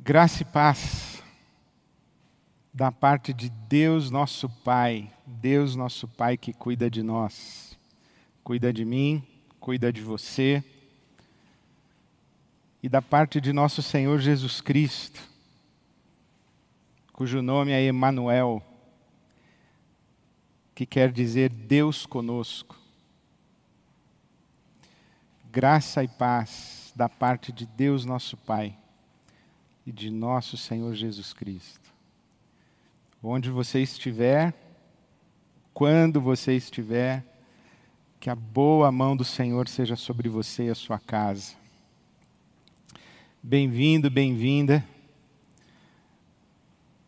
Graça e paz da parte de Deus nosso Pai, Deus nosso Pai que cuida de nós, cuida de mim, cuida de você, e da parte de nosso Senhor Jesus Cristo, cujo nome é Emanuel, que quer dizer Deus conosco. Graça e paz da parte de Deus nosso Pai e de nosso Senhor Jesus Cristo. Onde você estiver, quando você estiver, que a boa mão do Senhor seja sobre você e a sua casa. Bem-vindo, bem-vinda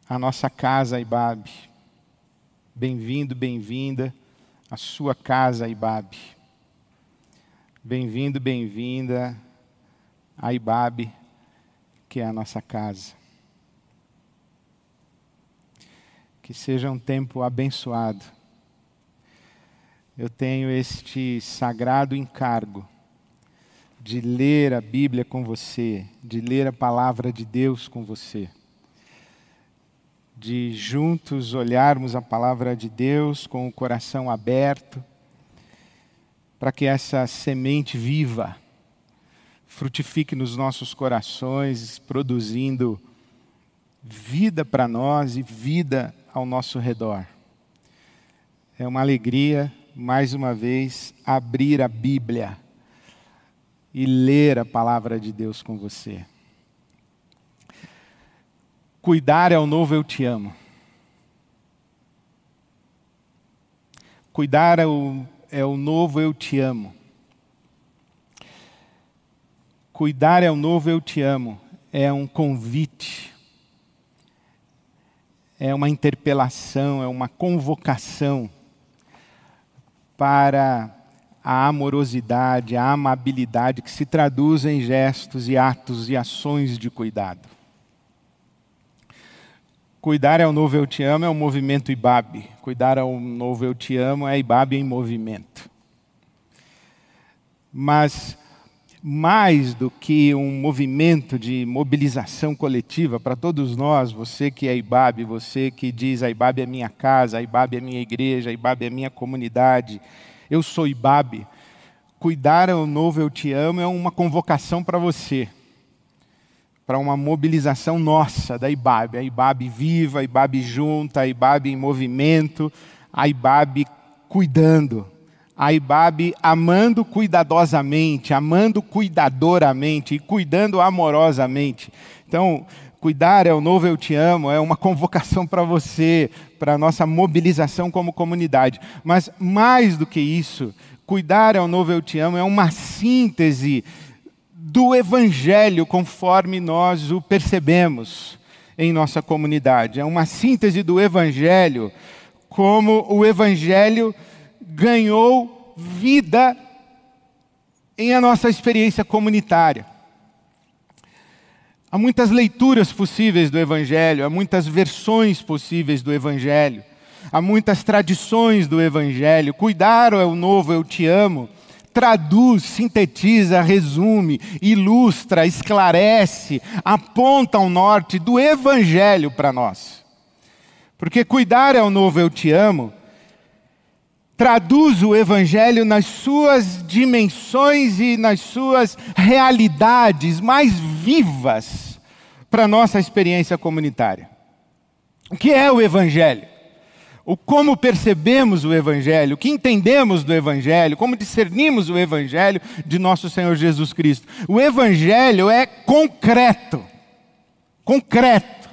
à nossa casa Ibabe. Bem-vindo, bem-vinda à sua casa Ibabe. Bem-vindo, bem-vinda a Ibabe que é a nossa casa. Que seja um tempo abençoado. Eu tenho este sagrado encargo de ler a Bíblia com você, de ler a palavra de Deus com você, de juntos olharmos a palavra de Deus com o coração aberto, para que essa semente viva frutifique nos nossos corações, produzindo vida para nós e vida ao nosso redor. É uma alegria, mais uma vez, abrir a Bíblia e ler a palavra de Deus com você. Cuidar é o novo eu te amo. Cuidar é o, é o novo eu te amo. Cuidar é o novo eu te amo, é um convite, é uma interpelação, é uma convocação para a amorosidade, a amabilidade que se traduz em gestos e atos e ações de cuidado. Cuidar é o novo eu te amo é o movimento Ibabe. Cuidar é o novo eu te amo é Ibabe em movimento. Mas mais do que um movimento de mobilização coletiva para todos nós, você que é IBAB, você que diz a IBAB é minha casa, a IBAB é minha igreja, a IBAB é minha comunidade, eu sou IBAB. Cuidar é o novo Eu Te Amo é uma convocação para você, para uma mobilização nossa da IBAB, a IBAB viva, a IBAB junta, a IBAB em movimento, a IBAB cuidando a Ibabe amando cuidadosamente, amando cuidadoramente e cuidando amorosamente. Então, cuidar é o novo eu te amo, é uma convocação para você, para a nossa mobilização como comunidade. Mas mais do que isso, cuidar é o novo eu te amo é uma síntese do evangelho conforme nós o percebemos em nossa comunidade. É uma síntese do evangelho como o evangelho ganhou vida em a nossa experiência comunitária. Há muitas leituras possíveis do Evangelho, há muitas versões possíveis do Evangelho, há muitas tradições do Evangelho. Cuidar é o novo, eu te amo. Traduz, sintetiza, resume, ilustra, esclarece, aponta ao norte do Evangelho para nós. Porque cuidar é o novo, eu te amo traduz o Evangelho nas suas dimensões e nas suas realidades mais vivas para a nossa experiência comunitária. O que é o Evangelho? O como percebemos o Evangelho, o que entendemos do Evangelho, como discernimos o Evangelho de nosso Senhor Jesus Cristo. O Evangelho é concreto, concreto,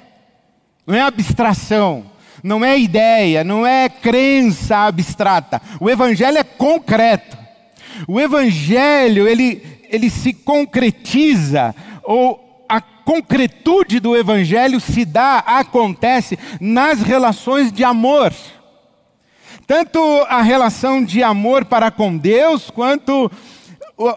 não é abstração não é ideia, não é crença abstrata. O evangelho é concreto. O evangelho, ele, ele se concretiza, ou a concretude do evangelho se dá, acontece nas relações de amor. Tanto a relação de amor para com Deus, quanto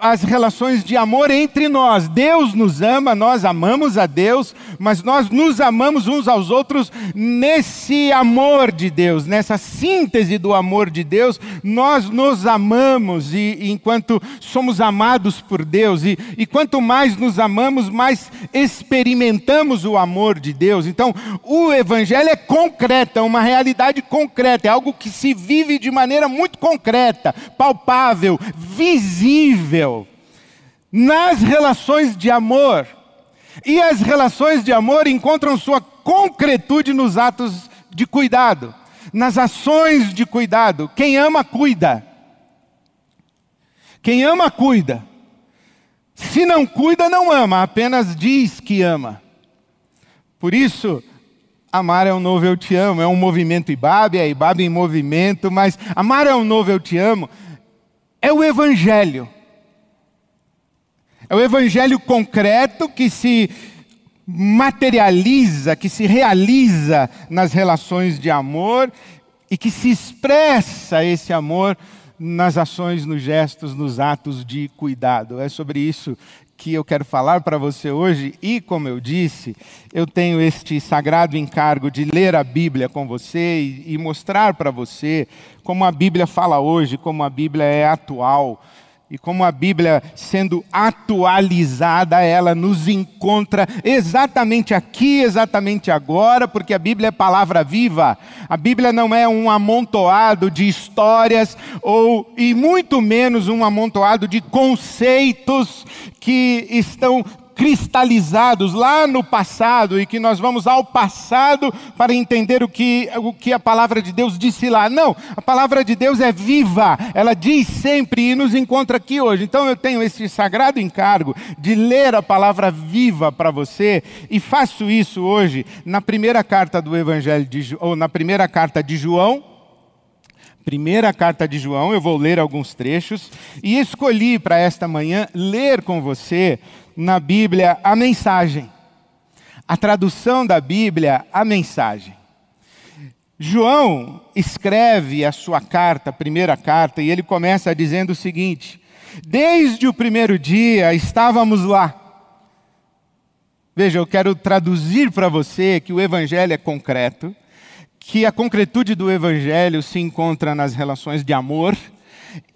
as relações de amor entre nós. Deus nos ama, nós amamos a Deus, mas nós nos amamos uns aos outros nesse amor de Deus, nessa síntese do amor de Deus. Nós nos amamos e, e enquanto somos amados por Deus, e, e quanto mais nos amamos, mais experimentamos o amor de Deus. Então, o Evangelho é concreto, é uma realidade concreta, é algo que se vive de maneira muito concreta, palpável, visível nas relações de amor. E as relações de amor encontram sua concretude nos atos de cuidado, nas ações de cuidado. Quem ama, cuida. Quem ama, cuida. Se não cuida, não ama, apenas diz que ama. Por isso, amar é um novo eu te amo, é um movimento Ibabe, é Ibabe em movimento, mas amar é um novo eu te amo, é o Evangelho. É o evangelho concreto que se materializa, que se realiza nas relações de amor e que se expressa esse amor nas ações, nos gestos, nos atos de cuidado. É sobre isso que eu quero falar para você hoje e, como eu disse, eu tenho este sagrado encargo de ler a Bíblia com você e, mostrar para você como a Bíblia fala hoje, como a Bíblia é atual e como a Bíblia, sendo atualizada, ela nos encontra exatamente aqui, exatamente agora, porque a Bíblia é palavra viva. A Bíblia não é um amontoado de histórias ou e muito menos um amontoado de conceitos que estão cristalizados lá no passado e que nós vamos ao passado para entender o que, o que a palavra de Deus disse lá. Não, a palavra de Deus é viva, ela diz sempre e nos encontra aqui hoje. Então eu tenho esse sagrado encargo de ler a palavra viva para você e faço isso hoje na primeira carta do Evangelho de ou na primeira carta de João. Primeira carta de João, eu vou ler alguns trechos e escolhi para esta manhã ler com você na Bíblia a mensagem. A tradução da Bíblia, a mensagem. João escreve a sua carta, a primeira carta, e ele começa dizendo o seguinte: Desde o primeiro dia estávamos lá. Veja, eu quero traduzir para você que o Evangelho é concreto, que a concretude do Evangelho se encontra nas relações de amor,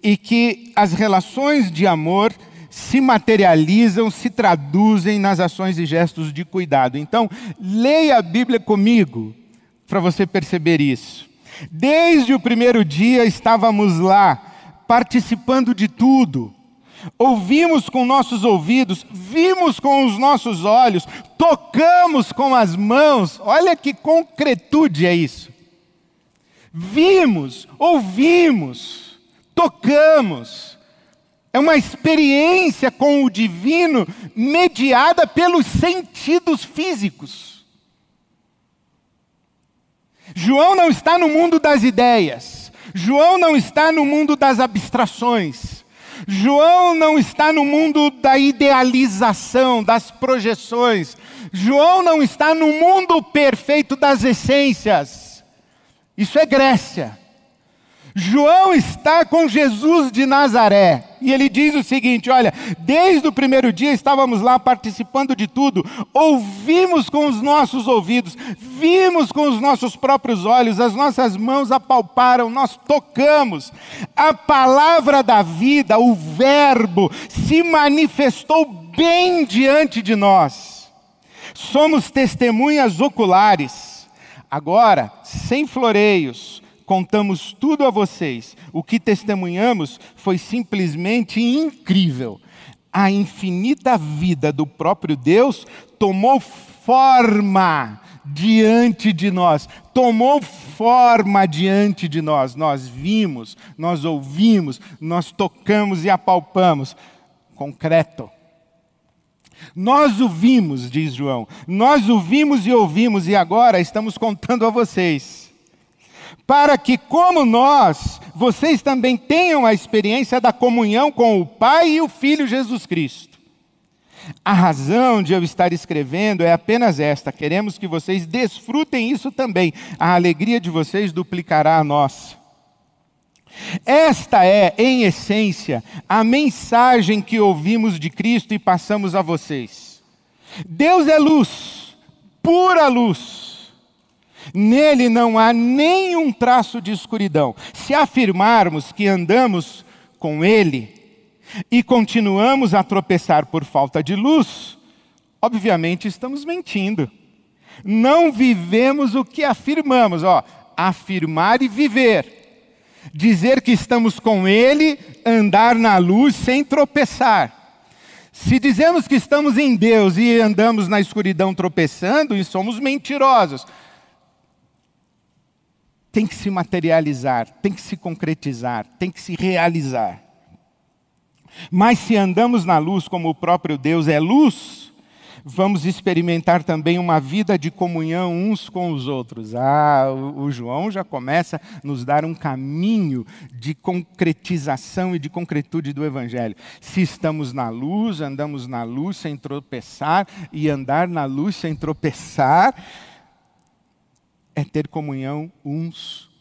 e que as relações de amor se materializam, se traduzem nas ações e gestos de cuidado. Então, leia a Bíblia comigo para você perceber isso. Desde o primeiro dia estávamos lá, participando de tudo. Ouvimos com nossos ouvidos, vimos com os nossos olhos, tocamos com as mãos. Olha que concretude é isso. Vimos, ouvimos, tocamos é uma experiência com o divino mediada pelos sentidos físicos. João não está no mundo das ideias. João não está no mundo das abstrações. João não está no mundo da idealização, das projeções. João não está no mundo perfeito das essências. Isso é Grécia. João está com Jesus de Nazaré. E ele diz o seguinte: olha, desde o primeiro dia estávamos lá participando de tudo, ouvimos com os nossos ouvidos, vimos com os nossos próprios olhos, as nossas mãos apalparam, nós tocamos. A palavra da vida, o Verbo, se manifestou bem diante de nós. Somos testemunhas oculares. Agora, sem floreios, contamos tudo a vocês. O que testemunhamos foi simplesmente incrível. A infinita vida do próprio Deus tomou forma diante de nós, tomou forma diante de nós. Nós vimos, nós ouvimos, nós tocamos e apalpamos. Concreto. Nós o vimos, diz João, nós o vimos e ouvimos, e agora estamos contando a vocês para que, como nós, vocês também tenham a experiência da comunhão com o Pai e o Filho Jesus Cristo. A razão de eu estar escrevendo é apenas esta: queremos que vocês desfrutem isso também. A alegria de vocês duplicará a nossa. Esta é, em essência, a mensagem que ouvimos de Cristo e passamos a vocês. Deus é luz, pura luz. Nele não há nenhum traço de escuridão. Se afirmarmos que andamos com Ele e continuamos a tropeçar por falta de luz, obviamente estamos mentindo. Não vivemos o que afirmamos, ó, afirmar e viver dizer que estamos com Ele, andar na luz sem tropeçar. Se dizemos que estamos em Deus e andamos na escuridão tropeçando, e somos mentirosos. Tem que se materializar, tem que se concretizar, tem que se realizar. Mas se andamos na luz como o próprio Deus é luz, vamos experimentar também uma vida de comunhão uns com os outros. Ah, o, João já começa a nos dar um caminho de concretização e de concretude do Evangelho. Se estamos na luz, andamos na luz sem tropeçar, e andar na luz sem tropeçar é ter comunhão uns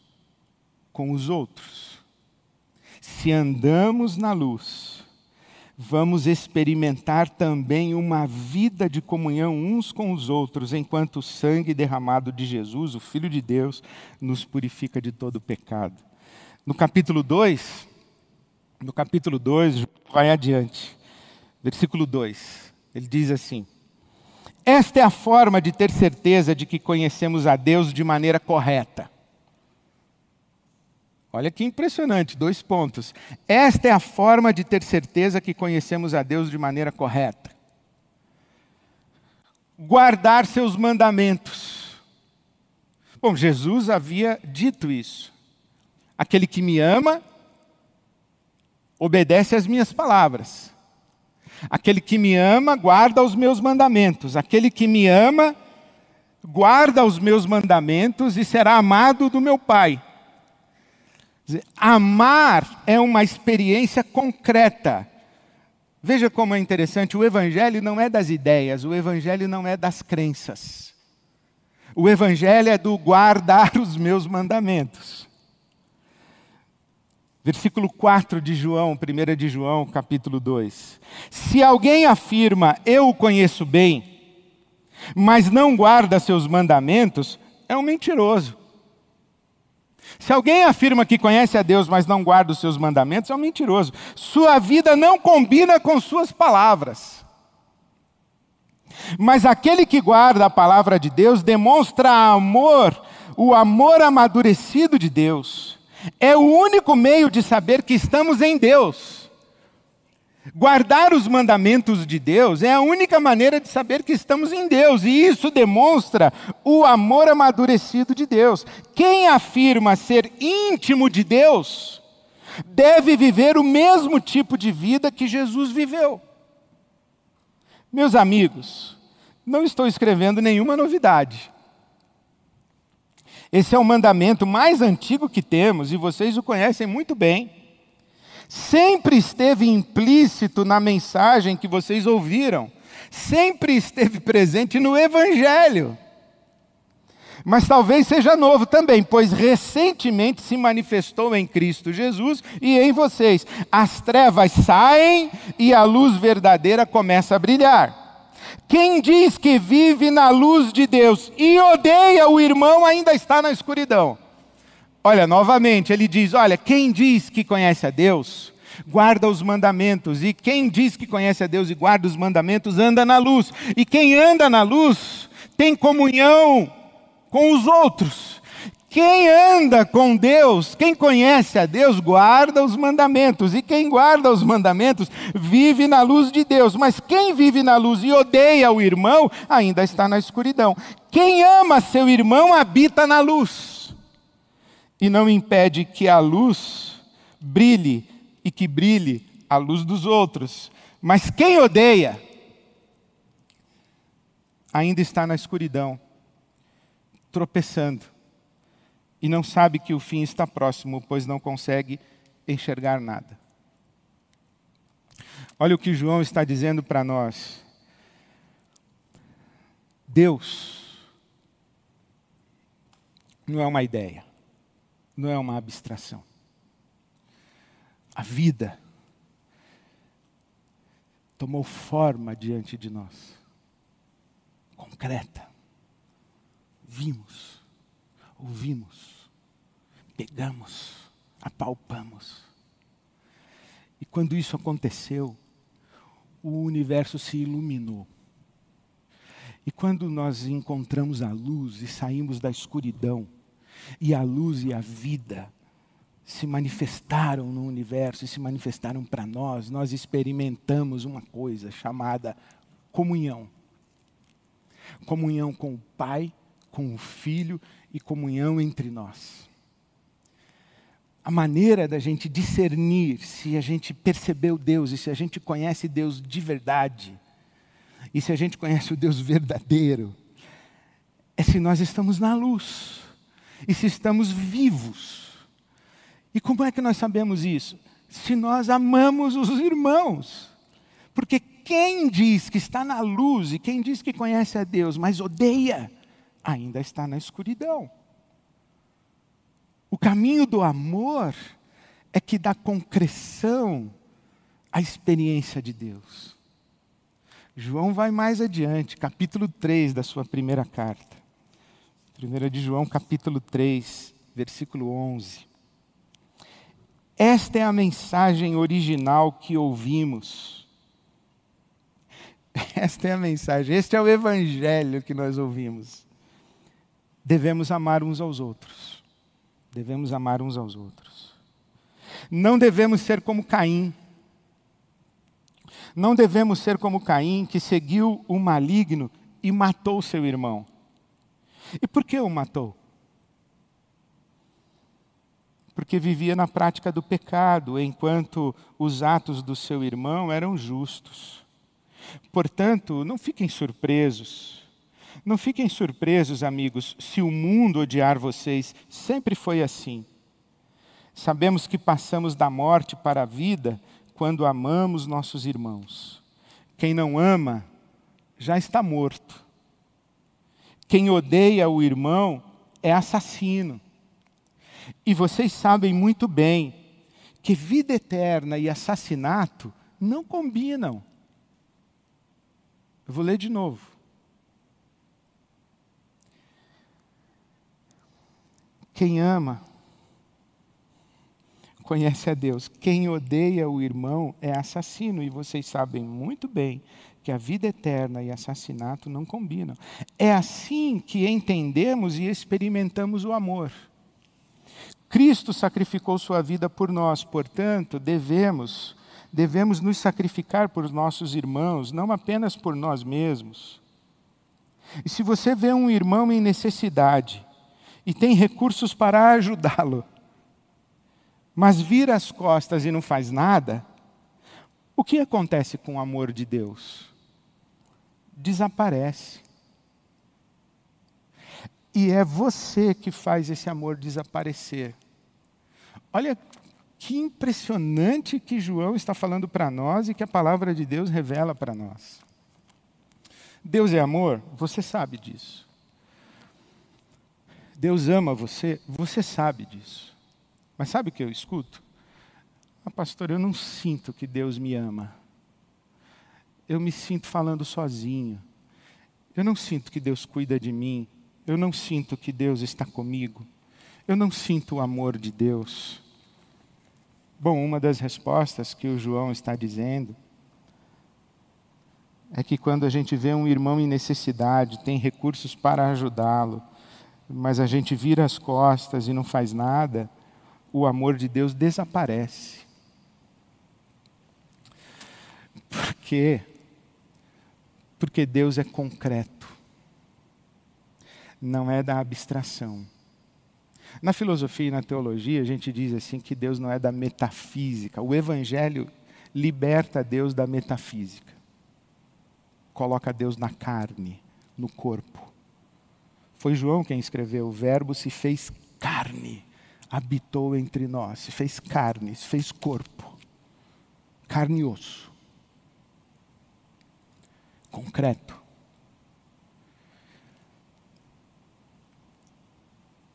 com os outros. Se andamos na luz, vamos experimentar também uma vida de comunhão uns com os outros, enquanto o sangue derramado de Jesus, o Filho de Deus, nos purifica de todo pecado. No capítulo 2, no capítulo 2, vai adiante, versículo 2, ele diz assim: Esta é a forma de ter certeza de que conhecemos a Deus de maneira correta Olha que impressionante, dois pontos. Esta é a forma de ter certeza que conhecemos a Deus de maneira correta. Guardar seus mandamentos. Bom, Jesus havia dito isso. Aquele que me ama, obedece às minhas palavras. Aquele que me ama, guarda os meus mandamentos. Aquele que me ama, guarda os meus mandamentos e será amado do meu Pai. Amar é uma experiência concreta. Veja como é interessante: o Evangelho não é das ideias, o Evangelho não é das crenças. O Evangelho é do guardar os meus mandamentos. Versículo 4 de João, 1 de João, capítulo 2. Se alguém afirma, eu o conheço bem, mas não guarda seus mandamentos, é um mentiroso. Se alguém afirma que conhece a Deus, mas não guarda os seus mandamentos, é um mentiroso. Sua vida não combina com suas palavras. Mas aquele que guarda a palavra de Deus demonstra amor, o amor amadurecido de Deus. É o único meio de saber que estamos em Deus. Guardar os mandamentos de Deus é a única maneira de saber que estamos em Deus, e isso demonstra o amor amadurecido de Deus. Quem afirma ser íntimo de Deus, deve viver o mesmo tipo de vida que Jesus viveu. Meus amigos, não estou escrevendo nenhuma novidade. Esse é o mandamento mais antigo que temos e vocês o conhecem muito bem sempre esteve implícito na mensagem que vocês ouviram, sempre esteve presente no Evangelho. Mas talvez seja novo também, pois recentemente se manifestou em Cristo Jesus e em vocês. As trevas saem e a luz verdadeira começa a brilhar. Quem diz que vive na luz de Deus e odeia o irmão ainda está na escuridão. Olha, novamente, ele diz: Olha, quem diz que conhece a Deus, guarda os mandamentos. E quem diz que conhece a Deus e guarda os mandamentos, anda na luz. E quem anda na luz tem comunhão com os outros. Quem anda com Deus, quem conhece a Deus, guarda os mandamentos. E quem guarda os mandamentos vive na luz de Deus. Mas quem vive na luz e odeia o irmão, ainda está na escuridão. Quem ama seu irmão habita na luz e não impede que a luz brilhe e que brilhe a luz dos outros. Mas quem odeia ainda está na escuridão, tropeçando, e não sabe que o fim está próximo, pois não consegue enxergar nada. Olha o que João está dizendo para nós. Deus não é uma ideia não é uma abstração. a vida, tomou forma diante de nós, concreta. Vimos, ouvimos, pegamos, apalpamos. E quando isso aconteceu, o universo se iluminou. E quando nós encontramos a luz e saímos da escuridão, e a luz e a vida se manifestaram no universo e se manifestaram para nós, nós experimentamos uma coisa chamada comunhão. Comunhão com o Pai, com o Filho e comunhão entre nós. A maneira da gente discernir se a gente percebeu Deus e se a gente conhece Deus de verdade, e se a gente conhece o Deus verdadeiro, é se nós estamos na luz e se estamos vivos. E como é que nós sabemos isso? Se nós amamos os irmãos. Porque quem diz que está na luz e quem diz que conhece a Deus, mas odeia, ainda está na escuridão. O caminho do amor é que dá concreção à experiência de Deus. João vai mais adiante, capítulo 3 da sua primeira carta. 1 de João, capítulo 3, versículo 11. Esta é a mensagem original que ouvimos. Esta é a mensagem, este é o evangelho que nós ouvimos. Devemos amar uns aos outros. Devemos amar uns aos outros. Não devemos ser como Caim não devemos ser como Caim, que seguiu o maligno e matou seu irmão. E por que o matou? Porque vivia na prática do pecado, enquanto os atos do seu irmão eram justos. Portanto, não fiquem surpresos. Não fiquem surpresos, amigos, se o mundo odiar vocês. Sempre foi assim. Sabemos que passamos da morte para a vida quando amamos nossos irmãos. Quem não ama já está morto. Quem odeia o irmão é assassino. E vocês sabem muito bem que vida eterna e assassinato não combinam. Eu vou ler de novo. Quem ama conhece a Deus. Quem odeia o irmão é assassino, e vocês sabem muito bem que a vida eterna e assassinato não combinam. É assim que entendemos e experimentamos o amor. Cristo sacrificou sua vida por nós, portanto, devemos devemos nos sacrificar por nossos irmãos, não apenas por nós mesmos. E se você vê um irmão em necessidade e tem recursos para ajudá-lo, mas vira as costas e não faz nada, o que acontece com o amor de Deus? Desaparece. E é você que faz esse amor desaparecer. Olha que impressionante que João está falando para nós e que a palavra de Deus revela para nós. Deus é amor, você sabe disso. Deus ama você, você sabe disso. Mas sabe o que eu escuto? Ah, pastor, eu não sinto que Deus me ama. Eu me sinto falando sozinho. Eu não sinto que Deus cuida de mim. Eu não sinto que Deus está comigo. Eu não sinto o amor de Deus. Bom, uma das respostas que o João está dizendo é que quando a gente vê um irmão em necessidade, tem recursos para ajudá-lo, mas a gente vira as costas e não faz nada, o amor de Deus desaparece. Por quê? Porque Deus é concreto, não é da abstração. Na filosofia e na teologia, a gente diz assim que Deus não é da metafísica. O Evangelho liberta Deus da metafísica. Coloca Deus na carne, no corpo. Foi João quem escreveu: O Verbo se fez carne habitou entre nós, se fez carne, se fez corpo, carne e osso, concreto.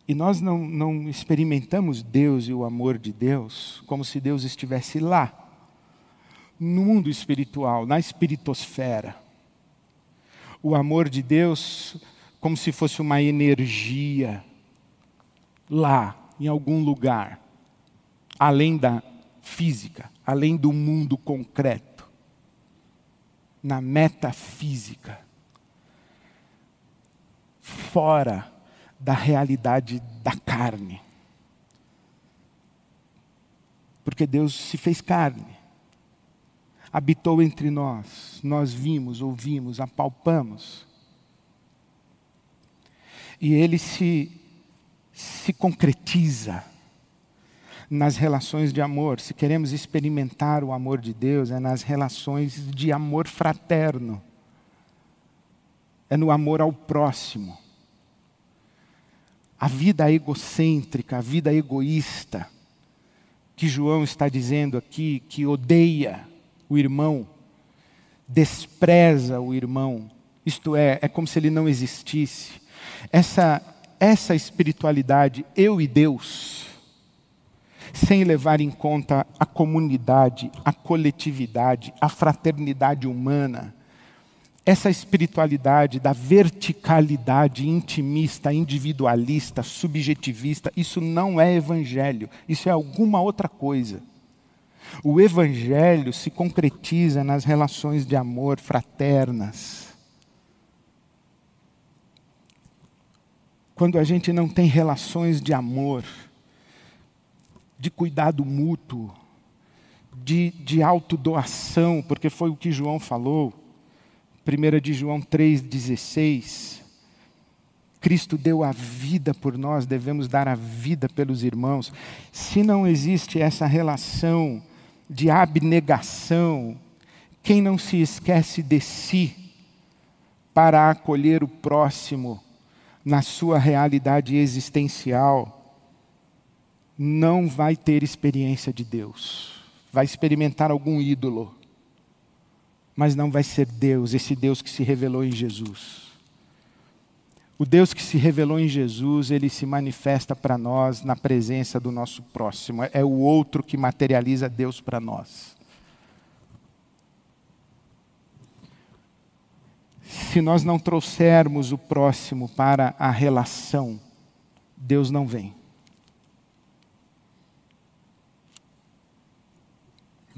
E nós não, não experimentamos Deus e o amor de Deus como se Deus estivesse lá, no mundo espiritual, na espiritosfera. O amor de Deus como se fosse uma energia lá, em algum lugar, além da física, além do mundo concreto, na metafísica, fora da realidade da carne. Porque Deus se fez carne, habitou entre nós, nós vimos, ouvimos, apalpamos. E ele se, se concretiza nas relações de amor. Se queremos experimentar o amor de Deus, é nas relações de amor fraterno, é no amor ao próximo. A vida egocêntrica, a vida egoísta, que João está dizendo aqui, que odeia o irmão, despreza o irmão, isto é, é como se ele não existisse. Essa, essa espiritualidade, eu e Deus, sem levar em conta a comunidade, a coletividade, a fraternidade humana, essa espiritualidade da verticalidade intimista, individualista, subjetivista, isso não é evangelho, isso é alguma outra coisa. O evangelho se concretiza nas relações de amor fraternas. Quando a gente não tem relações de amor, de cuidado mútuo, de, de autodoação, porque foi o que João falou, 1 de João 3,16. Cristo deu a vida por nós, devemos dar a vida pelos irmãos. Se não existe essa relação de abnegação, quem não se esquece de si para acolher o próximo na sua realidade existencial, não vai ter experiência de Deus. Vai experimentar algum ídolo, mas não vai ser Deus, esse Deus que se revelou em Jesus. O Deus que se revelou em Jesus, ele se manifesta para nós na presença do nosso próximo. É o outro que materializa Deus para nós. Se nós não trouxermos o próximo para a relação, Deus não vem.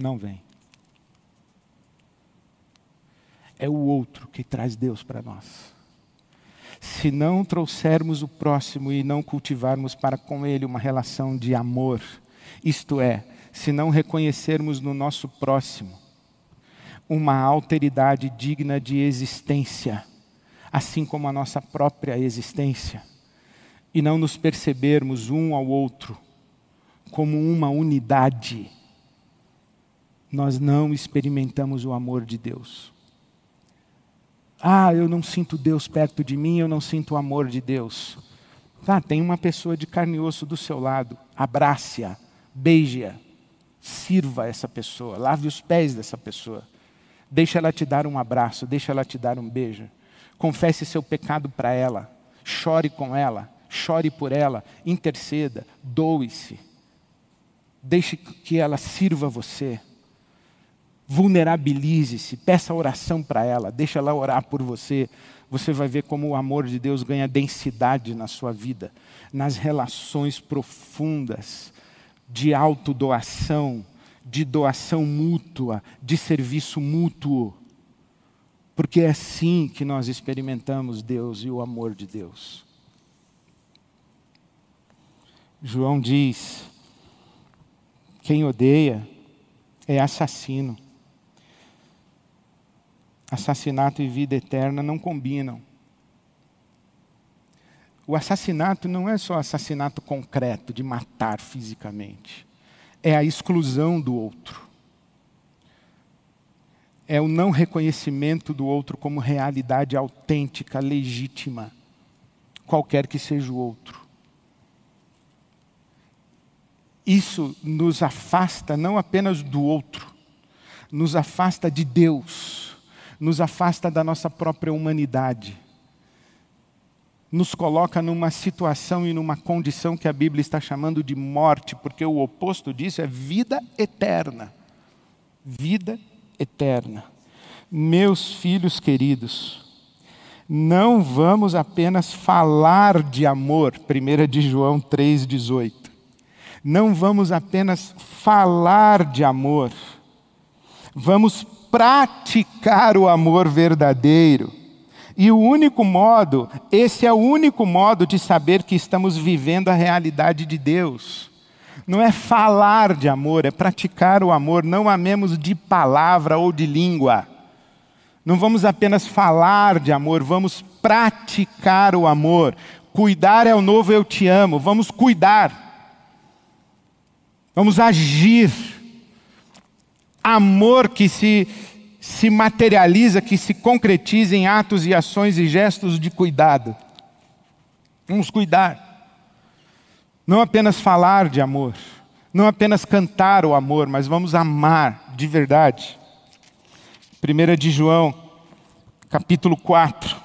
não vem. É o outro que traz Deus para nós. Se não trouxermos o próximo e não cultivarmos para com ele uma relação de amor, isto é, se não reconhecermos no nosso próximo uma alteridade digna de existência, assim como a nossa própria existência, e não nos percebermos um ao outro como uma unidade, nós não experimentamos o amor de Deus. Ah, eu não sinto Deus perto de mim, eu não sinto o amor de Deus. Tá, tem uma pessoa de carne e osso do seu lado, abrace-a, beije-a, sirva essa pessoa, lave os pés dessa pessoa. Deixa ela te dar um abraço, deixa ela te dar um beijo. Confesse seu pecado para ela, chore com ela, chore por ela, interceda, doe-se. Deixe que ela sirva você vulnerabilize-se, peça oração para ela, deixa ela orar por você. Você vai ver como o amor de Deus ganha densidade na sua vida, nas relações profundas de autodoação, de doação mútua, de serviço mútuo. Porque é assim que nós experimentamos Deus e o amor de Deus. João diz: quem odeia é assassino assassinato e vida eterna não combinam. O assassinato não é só assassinato concreto, de matar fisicamente. É a exclusão do outro. É o não reconhecimento do outro como realidade autêntica, legítima, qualquer que seja o outro. Isso nos afasta não apenas do outro, nos afasta de Deus nos afasta da nossa própria humanidade. Nos coloca numa situação e numa condição que a Bíblia está chamando de morte, porque o oposto disso é vida eterna. Vida eterna. Meus filhos queridos, não vamos apenas falar de amor, 1 de João 3,18. Não vamos apenas falar de amor, vamos praticar o amor verdadeiro. E o único modo, esse é o único modo de saber que estamos vivendo a realidade de Deus. Não é falar de amor, é praticar o amor. Não amemos de palavra ou de língua. Não vamos apenas falar de amor, vamos praticar o amor. Cuidar é o novo eu te amo. Vamos cuidar. Vamos agir. Amor que se, se materializa, que se concretiza em atos e ações e gestos de cuidado. Vamos cuidar. Não apenas falar de amor, não apenas cantar o amor, mas vamos amar de verdade. 1 de João, capítulo 4,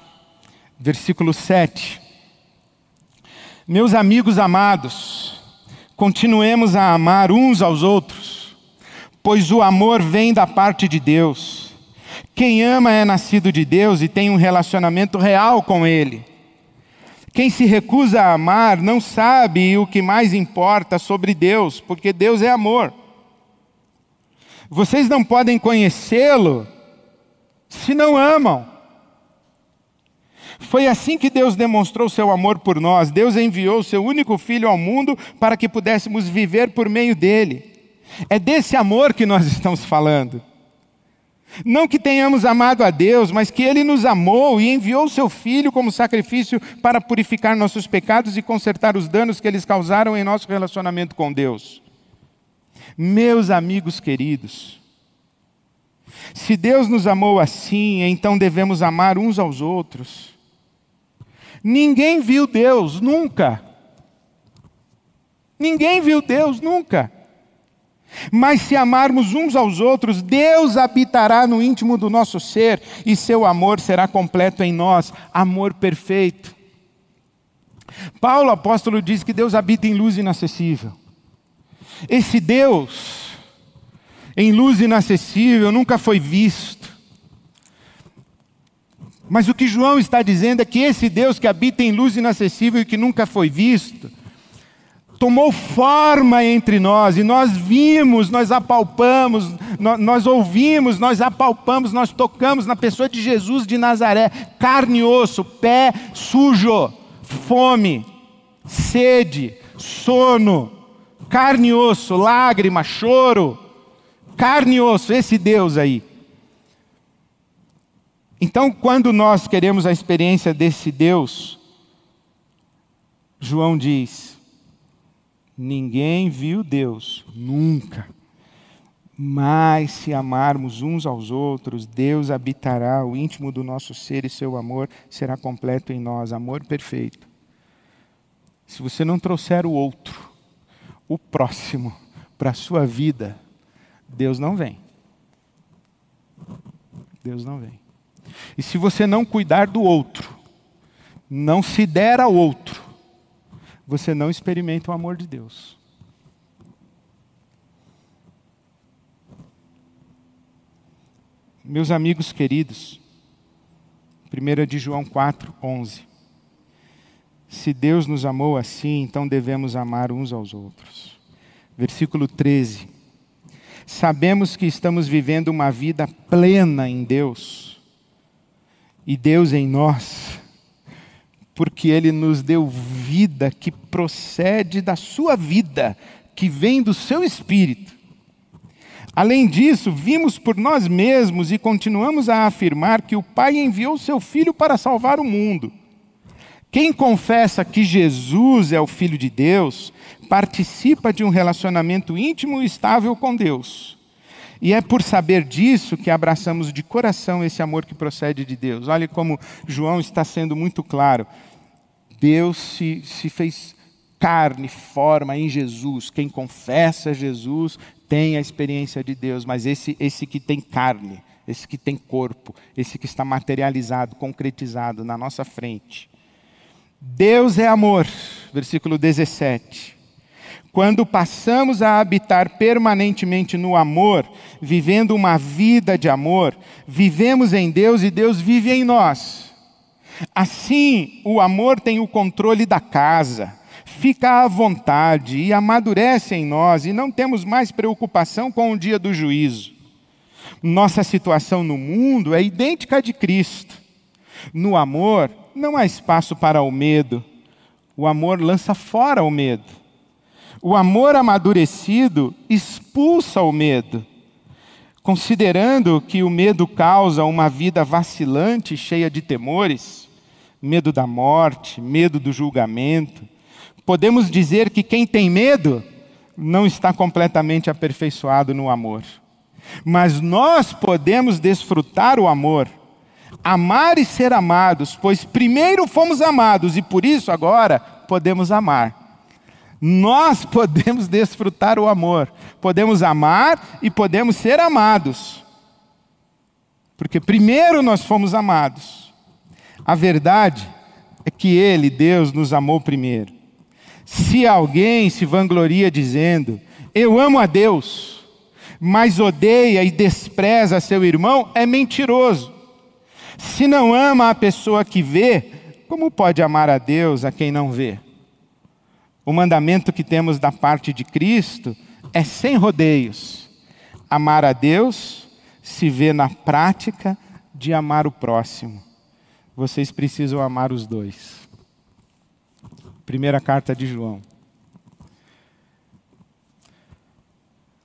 versículo 7. Meus amigos amados, continuemos a amar uns aos outros, pois o amor vem da parte de Deus. Quem ama é nascido de Deus e tem um relacionamento real com Ele. Quem se recusa a amar não sabe o que mais importa sobre Deus, porque Deus é amor. Vocês não podem conhecê-lo se não amam. Foi assim que Deus demonstrou seu amor por nós. Deus enviou seu único filho ao mundo para que pudéssemos viver por meio dele. É desse amor que nós estamos falando. Não que tenhamos amado a Deus, mas que Ele nos amou e enviou seu Filho como sacrifício para purificar nossos pecados e consertar os danos que eles causaram em nosso relacionamento com Deus. Meus amigos queridos, se Deus nos amou assim, então devemos amar uns aos outros. Ninguém viu Deus nunca. Ninguém viu Deus nunca. Mas se amarmos uns aos outros, Deus habitará no íntimo do nosso ser e seu amor será completo em nós amor perfeito. Paulo, apóstolo, diz que Deus habita em luz inacessível. Esse Deus em luz inacessível, nunca foi visto. Mas o que João está dizendo é que esse Deus que habita em luz inacessível e que nunca foi visto, tomou forma entre nós e nós vimos, nós apalpamos, nós, nós, ouvimos, nós apalpamos, nós tocamos na pessoa de Jesus de Nazaré, carne e osso, pé sujo, fome, sede, sono, carne e osso, lágrima, choro carne e osso, esse Deus aí. Então, quando nós queremos a experiência desse Deus, João diz: ninguém viu Deus, nunca. Mas se amarmos uns aos outros, Deus habitará o íntimo do nosso ser e seu amor será completo em nós amor perfeito. Se você não trouxer o outro, o próximo, para a sua vida, Deus não vem. Deus não vem. E se você não cuidar do outro, não se der ao outro, você não experimenta o amor de Deus. Meus amigos queridos, 1 de João 4, 11. Se Deus nos amou assim, então devemos amar uns aos outros. Versículo 13 sabemos que estamos vivendo uma vida plena em Deus e Deus em nós, porque Ele nos deu vida que procede da Sua vida, que vem do Seu Espírito. Além disso, vimos por nós mesmos e continuamos a afirmar que o Pai enviou Seu Filho para salvar o mundo. Quem confessa que Jesus é o Filho de Deus, participa de um relacionamento íntimo e estável com Deus. E é por saber disso que abraçamos de coração esse amor que procede de Deus. Olha como João está sendo muito claro. Deus se, se fez carne, forma em Jesus. Quem confessa Jesus tem a experiência de Deus, mas esse, esse que tem carne, esse que tem corpo, esse que está materializado, concretizado na nossa frente, Deus é amor, versículo 17. Quando passamos a habitar permanentemente no amor, vivendo uma vida de amor, vivemos em Deus e Deus vive em nós. Assim, o amor tem o controle da casa, fica à vontade e amadurece em nós, e não temos mais preocupação com o dia do juízo. Nossa situação no mundo é idêntica à de Cristo. No amor, não há espaço para o medo. O amor lança fora o medo. O amor amadurecido expulsa o medo. Considerando que o medo causa uma vida vacilante, cheia de temores, medo da morte, medo do julgamento, podemos dizer que quem tem medo não está completamente aperfeiçoado no amor. Mas nós podemos desfrutar o amor, amar e ser amados, pois primeiro fomos amados e por isso agora podemos amar. Nós podemos desfrutar o amor, podemos amar e podemos ser amados. Porque primeiro nós fomos amados. A verdade é que Ele, Deus, nos amou primeiro. Se alguém se vangloria dizendo, eu amo a Deus, mas odeia e despreza seu irmão, é mentiroso. Se não ama a pessoa que vê, como pode amar a Deus a quem não vê? O mandamento que temos da parte de Cristo é sem rodeios. Amar a Deus se vê na prática de amar o próximo. Vocês precisam amar os dois. Primeira carta de João.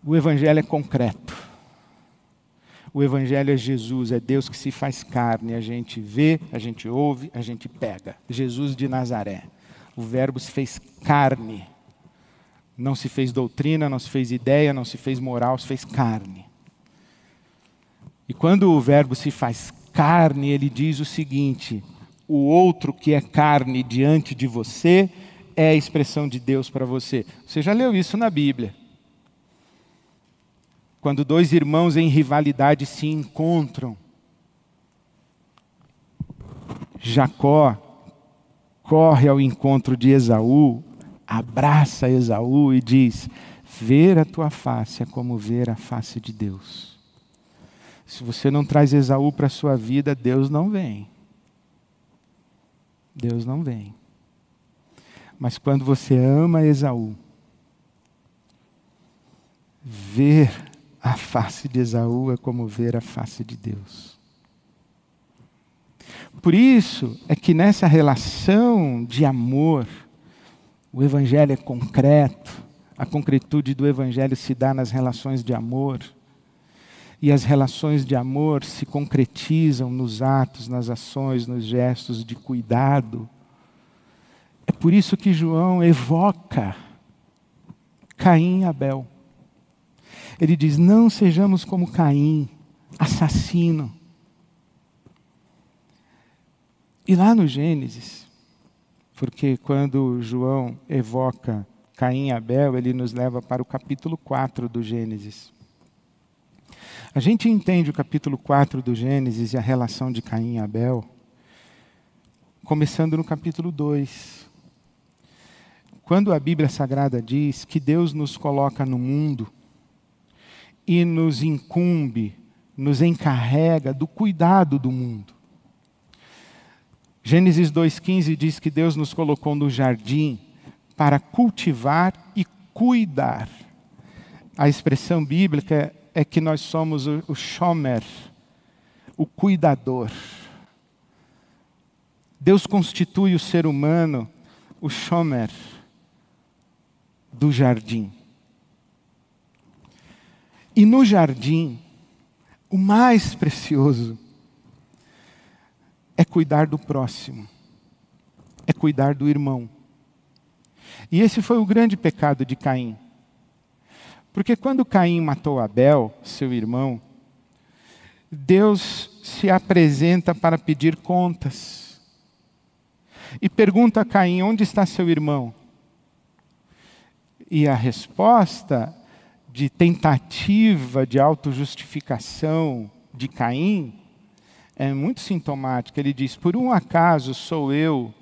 O Evangelho é concreto. O Evangelho é Jesus, é Deus que se faz carne. A gente vê, a gente ouve, a gente pega. Jesus de Nazaré. O Verbo se fez carne. Não se fez doutrina, não se fez ideia, não se fez moral, se fez carne. E quando o Verbo se faz carne, ele diz o seguinte: o outro que é carne diante de você é a expressão de Deus para você. Você já leu isso na Bíblia quando dois irmãos em rivalidade se encontram. Jacó corre ao encontro de Esaú, abraça Esaú e diz: Ver a tua face é como ver a face de Deus. Se você não traz Esaú para a sua vida, Deus não vem. Deus não vem. Mas quando você ama Esaú, ver a face de Esaú é como ver a face de Deus. Por isso é que nessa relação de amor, o Evangelho é concreto, a concretude do Evangelho se dá nas relações de amor, e as relações de amor se concretizam nos atos, nas ações, nos gestos de cuidado. É por isso que João evoca Caim e Abel. Ele diz: Não sejamos como Caim, assassino. E lá no Gênesis, porque quando João evoca Caim e Abel, ele nos leva para o capítulo 4 do Gênesis. A gente entende o capítulo 4 do Gênesis e a relação de Caim e Abel, começando no capítulo 2. Quando a Bíblia Sagrada diz que Deus nos coloca no mundo, e nos incumbe, nos encarrega do cuidado do mundo. Gênesis 2,15 diz que Deus nos colocou no jardim para cultivar e cuidar. A expressão bíblica é que nós somos o, o shomer, o cuidador. Deus constitui o ser humano o shomer do jardim. E no jardim, o mais precioso é cuidar do próximo, é cuidar do irmão. E esse foi o grande pecado de Caim. Porque quando Caim matou Abel, seu irmão, Deus se apresenta para pedir contas. E pergunta a Caim: onde está seu irmão? E a resposta de tentativa de autojustificação de Caim é muito sintomática. Ele diz: Por um acaso sou eu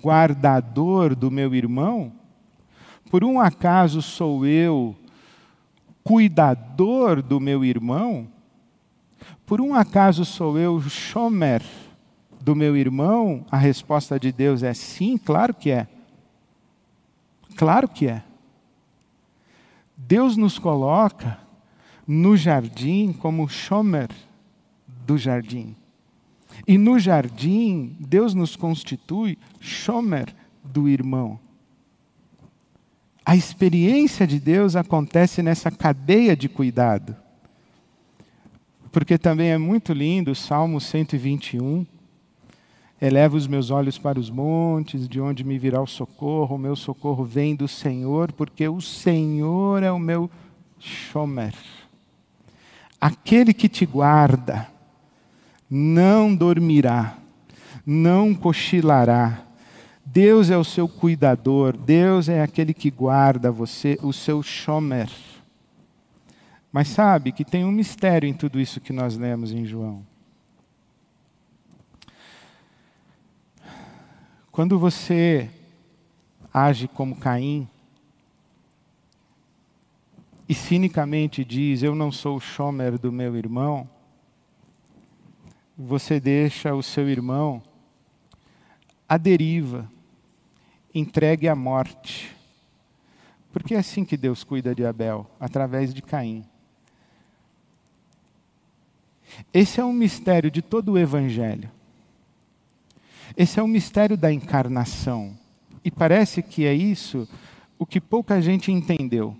guardador do meu irmão? Por um acaso sou eu cuidador do meu irmão? Por um acaso sou eu shomer do meu irmão? A resposta de Deus é sim, claro que é. Claro que é. Deus nos coloca no jardim como shomer do jardim. E no jardim, Deus nos constitui shomer do irmão. A experiência de Deus acontece nessa cadeia de cuidado. Porque também é muito lindo o Salmo 121. Eleva os meus olhos para os montes, de onde me virá o socorro. O meu socorro vem do Senhor, porque o Senhor é o meu shomer. Aquele que te guarda não dormirá, não cochilará. Deus é o seu cuidador, Deus é aquele que guarda você, o seu shomer. Mas sabe que tem um mistério em tudo isso que nós lemos em João. Quando você age como Caim e cinicamente diz: Eu não sou o shomer do meu irmão, você deixa o seu irmão à deriva, entregue à morte. Porque é assim que Deus cuida de Abel, através de Caim. Esse é um mistério de todo o Evangelho. Esse é um mistério da encarnação. E parece que é isso o que pouca gente entendeu.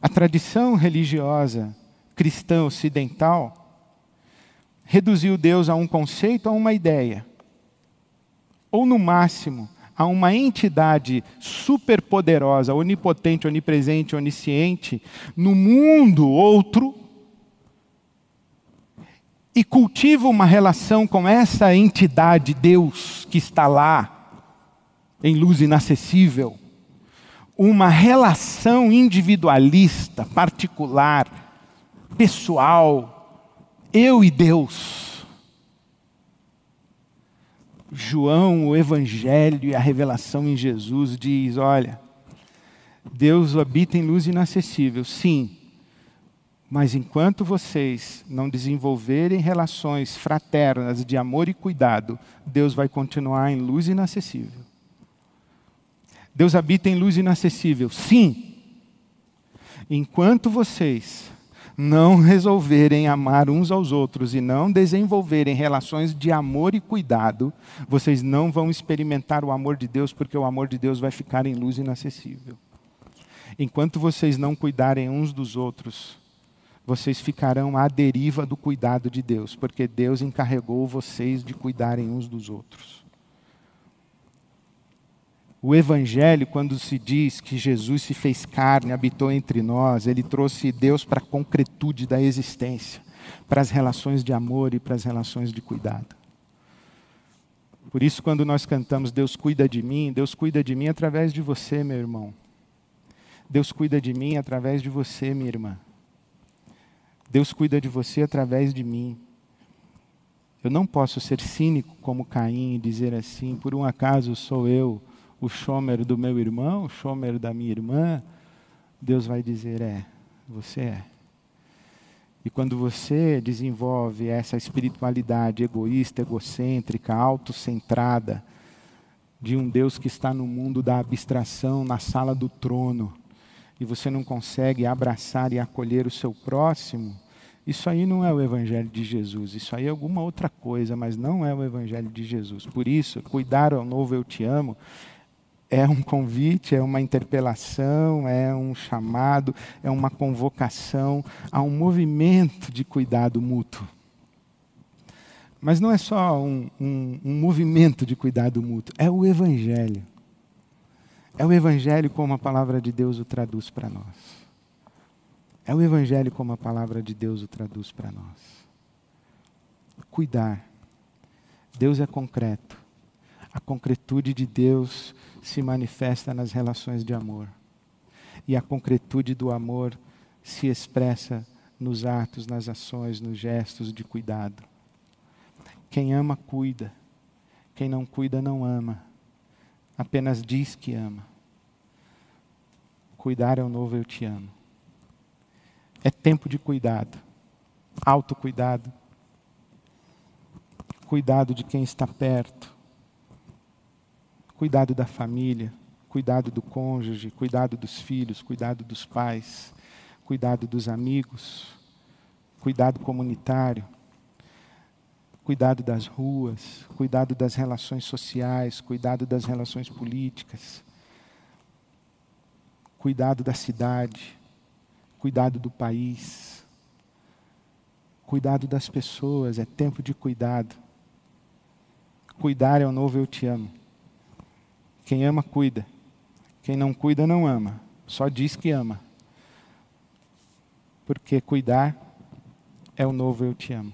A tradição religiosa cristã ocidental reduziu Deus a um conceito, a uma ideia. Ou, no máximo, a uma entidade superpoderosa, onipotente, onipresente, onisciente, no mundo outro, e cultiva uma relação com essa entidade, Deus, que está lá, em luz inacessível, uma relação individualista, particular, pessoal, eu e Deus. João, o Evangelho e a revelação em Jesus diz: olha, Deus habita em luz inacessível, sim, mas enquanto vocês não desenvolverem relações fraternas de amor e cuidado, Deus vai continuar em luz inacessível. Deus habita em luz inacessível, sim, enquanto vocês não resolverem amar uns aos outros e não desenvolverem relações de amor e cuidado, vocês não vão experimentar o amor de Deus, porque o amor de Deus vai ficar em luz inacessível. Enquanto vocês não cuidarem uns dos outros, vocês ficarão à deriva do cuidado de Deus, porque Deus encarregou vocês de cuidarem uns dos outros. O Evangelho, quando se diz que Jesus se fez carne, habitou entre nós, ele trouxe Deus para a concretude da existência, para as relações de amor e para as relações de cuidado. Por isso, quando nós cantamos Deus cuida de mim, Deus cuida de mim através de você, meu irmão. Deus cuida de mim através de você, minha irmã. Deus cuida de você através de mim. Eu não posso ser cínico como Caim e dizer assim, por um acaso sou eu o shomer do meu irmão, o shomer da minha irmã, Deus vai dizer: é, você é. E quando você desenvolve essa espiritualidade egoísta, egocêntrica, autocentrada, de um Deus que está no mundo da abstração, na sala do trono, e você não consegue abraçar e acolher o seu próximo, isso aí não é o Evangelho de Jesus, isso aí é alguma outra coisa, mas não é o Evangelho de Jesus. Por isso, cuidar ao novo eu te amo é um convite, é uma interpelação, é um chamado, é uma convocação a um movimento de cuidado mútuo. Mas não é só um, um, um movimento de cuidado mútuo, é o Evangelho. É o Evangelho como a palavra de Deus o traduz para nós. É o Evangelho como a palavra de Deus o traduz para nós. Cuidar. Deus é concreto. A concretude de Deus se manifesta nas relações de amor. E a concretude do amor se expressa nos atos, nas ações, nos gestos de cuidado. Quem ama, cuida. Quem não cuida não ama, apenas diz que ama. Cuidar é o novo eu te amo. É tempo de cuidado, autocuidado, cuidado de quem está perto, cuidado da família, cuidado do cônjuge, cuidado dos filhos, cuidado dos pais, cuidado dos amigos, cuidado comunitário, cuidado das ruas, cuidado das relações sociais, cuidado das relações políticas, cuidado da cidade, cuidado do país, cuidado das pessoas, é tempo de cuidado. Cuidar é o novo eu te amo. Quem ama, cuida. Quem não cuida, não ama. Só diz que ama. Porque cuidar é o novo eu te amo.